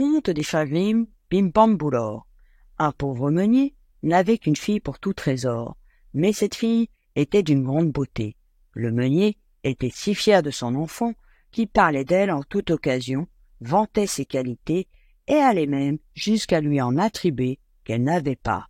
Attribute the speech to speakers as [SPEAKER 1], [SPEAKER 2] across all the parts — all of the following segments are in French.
[SPEAKER 1] Conte des. Un pauvre meunier n'avait qu'une fille pour tout trésor, mais cette fille était d'une grande beauté. Le meunier était si fier de son enfant qu'il parlait d'elle en toute occasion, vantait ses qualités et allait même jusqu'à lui en attribuer qu'elle n'avait pas.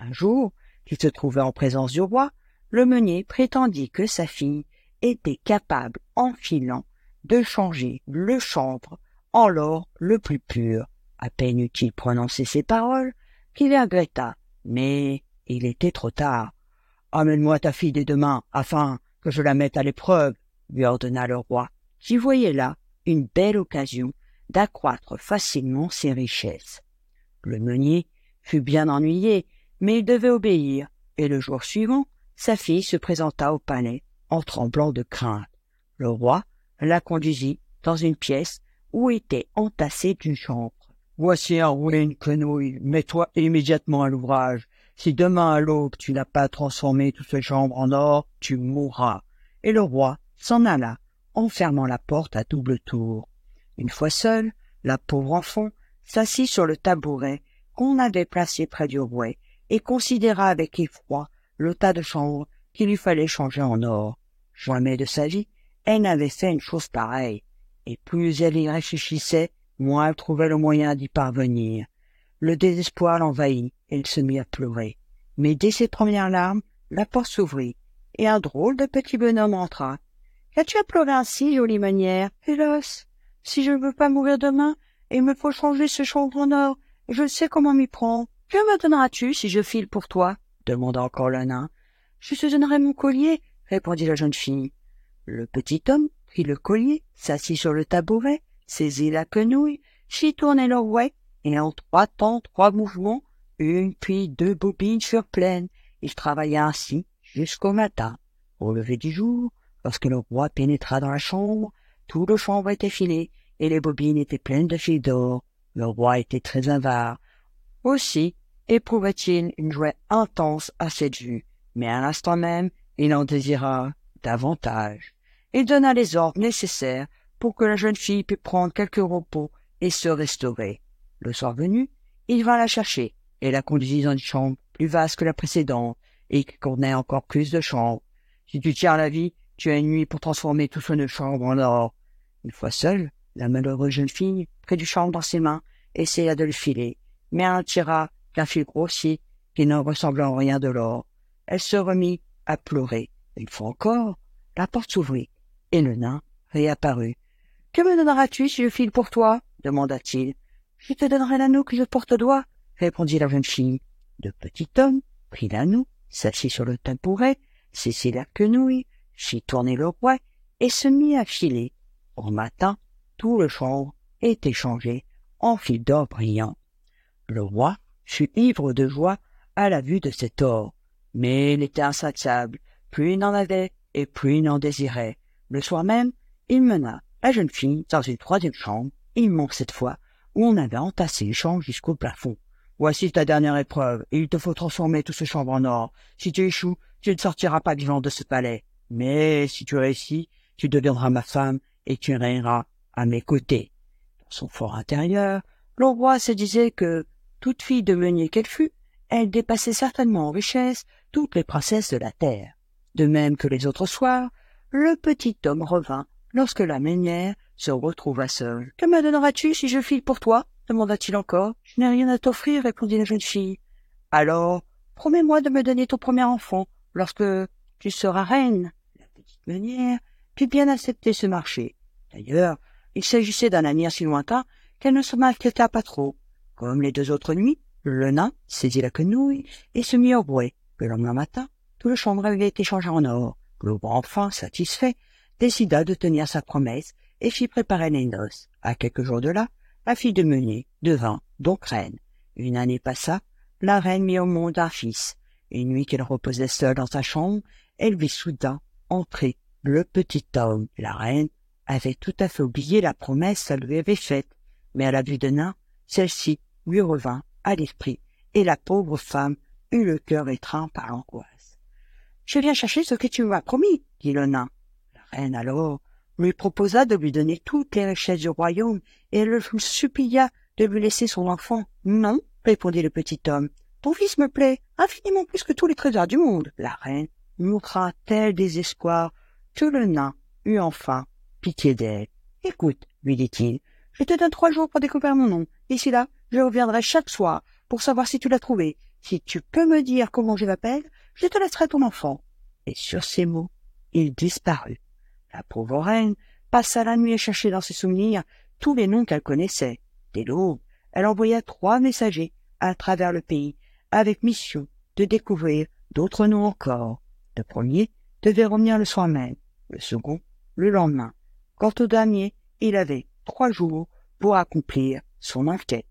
[SPEAKER 1] Un jour, qu'il se trouvait en présence du roi, le meunier prétendit que sa fille était capable, en filant, de changer le chanvre en l'or le plus pur. À peine eut-il prononcé ces paroles qu'il regretta, mais il était trop tard. Amène-moi ta fille dès demain, afin que je la mette à l'épreuve, lui ordonna le roi, qui voyait là une belle occasion d'accroître facilement ses richesses. Le meunier fut bien ennuyé, mais il devait obéir, et le jour suivant, sa fille se présenta au palais en tremblant de crainte. Le roi la conduisit dans une pièce où était entassée une chambre. Voici un une quenouille, mets-toi immédiatement à l'ouvrage. Si demain à l'aube tu n'as pas transformé toute cette chambre en or, tu mourras. Et le roi s'en alla, enfermant la porte à double tour. Une fois seule, la pauvre enfant s'assit sur le tabouret qu'on avait placé près du rouet et considéra avec effroi le tas de chanvre qu'il lui fallait changer en or. Jamais de sa vie, elle n'avait fait une chose pareille, et plus elle y réfléchissait, moins elle trouvait le moyen d'y parvenir. Le désespoir l'envahit, et elle se mit à pleurer. Mais dès ses premières larmes, la porte s'ouvrit, et un drôle de petit bonhomme entra. Qu'as-tu à pleurer ainsi, jolie manière? Hélas, si je ne veux pas mourir demain, il me faut changer ce chanvre en or, et je sais comment m'y prendre. Que me donneras-tu si je file pour toi? demanda encore le nain. Je te donnerai mon collier, répondit la jeune fille. Le petit homme prit le collier, s'assit sur le tabouret, saisit la quenouille, fit tourner le rouet, et en trois temps, trois mouvements, une puis deux bobines furent pleines. Il travailla ainsi jusqu'au matin. Au lever du jour, lorsque le roi pénétra dans la chambre, tout le chambre était filé, et les bobines étaient pleines de fils d'or. Le roi était très avare. Aussi éprouvait-il une joie intense à cette vue, mais à l'instant même, il en désira davantage. Il donna les ordres nécessaires pour que la jeune fille pût prendre quelque repos et se restaurer. Le soir venu, il vint la chercher et la conduisit dans une chambre plus vaste que la précédente et qui contenait encore plus de chambres. Si tu tiens la vie, tu as une nuit pour transformer tout ce chambre en or. Une fois seule, la malheureuse jeune fille prit du chanvre dans ses mains, essaya de le filer, mais elle en tira qu'un fil grossier qui ne ressemblait en rien de l'or. Elle se remit à pleurer. Une fois encore, la porte s'ouvrit, et le nain réapparut. Que me donneras-tu si je file pour toi? demanda-t-il. Je te donnerai l'anneau que je porte au doigt, répondit la jeune fille. Le petit homme prit l'anneau, s'assit sur le tabouret, saisit la quenouille, fit tourner le roi et se mit à filer. Au matin, tout le chanvre était changé en fil d'or brillant. Le roi fut ivre de joie à la vue de cet or, mais il était insatiable. Plus il n'en avait, et plus il n'en désirait. Le soir même, il mena la jeune fille dans une troisième chambre, immense cette fois, où on avait entassé les chambres jusqu'au plafond. Voici ta dernière épreuve, et il te faut transformer tout ce chambre en or. Si tu échoues, tu ne sortiras pas vivant de ce palais. Mais si tu réussis, tu deviendras ma femme, et tu régneras à mes côtés. Dans son fort intérieur, le roi se disait que, toute fille de meunier qu'elle fût, elle dépassait certainement en richesse toutes les princesses de la terre. De même que les autres soirs, le petit homme revint lorsque la meunière se retrouva seule. Que me donneras-tu si je file pour toi? demanda-t-il encore. Je n'ai rien à t'offrir, répondit la jeune fille. Alors, promets-moi de me donner ton premier enfant lorsque tu seras reine. La petite meunière put bien accepter ce marché. D'ailleurs, il s'agissait d'un avenir si lointain qu'elle ne se m'inquiéta pas trop. Comme les deux autres nuits, le nain saisit la quenouille et se mit au bruit. Le lendemain matin, tout le chambre avait été changé en or. Le enfin, satisfait, décida de tenir sa promesse et fit préparer les noces. À quelques jours de là, la fille de meunier devint donc reine. Une année passa, la reine mit au monde un fils. Une nuit qu'elle reposait seule dans sa chambre, elle vit soudain entrer le petit homme. La reine avait tout à fait oublié la promesse qu'elle lui avait faite, mais à la vue de nain, celle-ci lui revint à l'esprit, et la pauvre femme eut le cœur étreint par l'angoisse. Je viens chercher ce que tu m'as promis, dit le nain. La reine alors lui proposa de lui donner toutes les richesses du royaume, et le supplia de lui laisser son enfant Non, répondit le petit homme. Ton fils me plaît infiniment plus que tous les trésors du monde. La reine montra tel désespoir que le nain eut enfin pitié d'elle. Écoute, lui dit-il, je te donne trois jours pour découvrir mon nom. D'ici là, je reviendrai chaque soir pour savoir si tu l'as trouvé. Si tu peux me dire comment je m'appelle, je te laisserai ton enfant. Et sur ces mots, il disparut. La pauvre reine passa la nuit à chercher dans ses souvenirs tous les noms qu'elle connaissait. Dès l'aube, elle envoya trois messagers à travers le pays, avec mission de découvrir d'autres noms encore. Le premier devait revenir le soir même, le second le lendemain. Quant au dernier, il avait trois jours pour accomplir son enquête.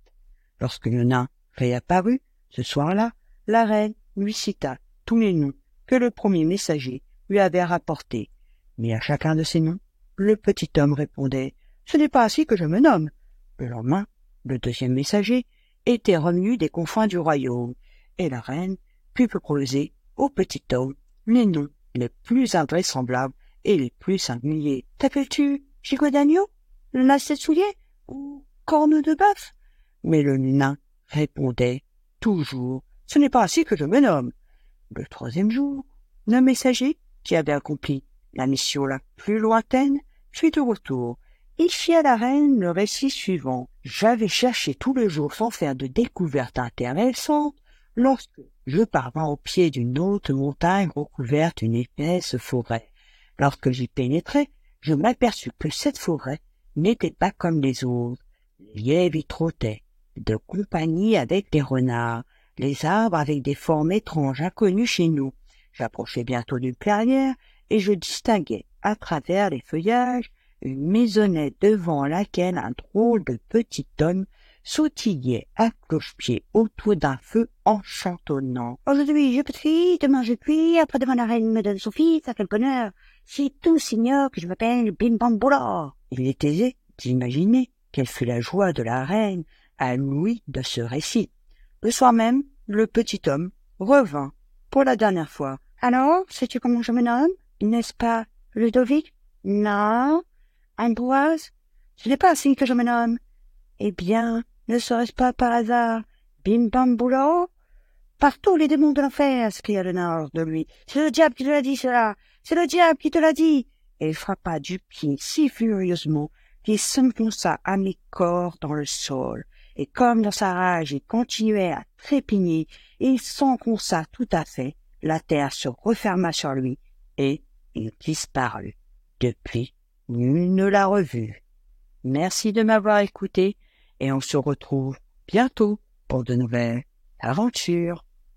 [SPEAKER 1] Lorsque le nain réapparut, ce soir-là, la reine lui cita tous les noms que le premier messager lui avait rapportés. Mais à chacun de ces noms, le petit homme répondait Ce n'est pas ainsi que je me nomme. Le lendemain, le deuxième messager était revenu des confins du royaume, et la reine put proposer au petit homme les noms les plus invraisemblables et les plus singuliers. T'appelles-tu gigot d'agneau, lacet de soulier ou corne de bœuf Mais le nain répondait toujours Ce n'est pas ainsi que je me nomme. Le troisième jour, le messager, qui avait accompli la mission la plus lointaine, fut de retour. Il fit à la reine le récit suivant. J'avais cherché tous les jours sans faire de découvertes intéressantes lorsque je parvins au pied d'une haute montagne recouverte d'une épaisse forêt. Lorsque j'y pénétrai, je m'aperçus que cette forêt n'était pas comme les autres. Les lièvres y trottaient, de compagnie avec des renards, les arbres avec des formes étranges inconnues chez nous. J'approchai bientôt d'une clairière et je distinguai, à travers les feuillages, une maisonnette devant laquelle un drôle de petit homme sautillait à cloche-pied autour d'un feu enchantonnant. Aujourd'hui je prie, demain je puis, après-demain la reine me donne son fils, à quel bonheur. C'est tout signor que je m'appelle Bim Bam Il est aisé d'imaginer quelle fut la joie de la reine à l'ouïe de ce récit. Le soir même, le petit homme revint pour la dernière fois. Alors, sais-tu comment je me nomme? N'est-ce pas Ludovic? Non. Ambroise? Ce n'est pas ainsi que je me nomme. Eh bien, ne serait-ce pas par hasard Bim Bam Partout les démons de l'enfer s'écria le nord de lui. C'est le diable qui te l'a dit cela C'est le diable qui te l'a dit Et il frappa du pied si furieusement qu'il s'enfonça à mi-corps dans le sol comme dans sa rage il continuait à trépigner, il s'enfonça tout à fait, la terre se referma sur lui, et il disparut. Depuis, nul ne l'a revu. Merci de m'avoir écouté, et on se retrouve bientôt pour de nouvelles aventures.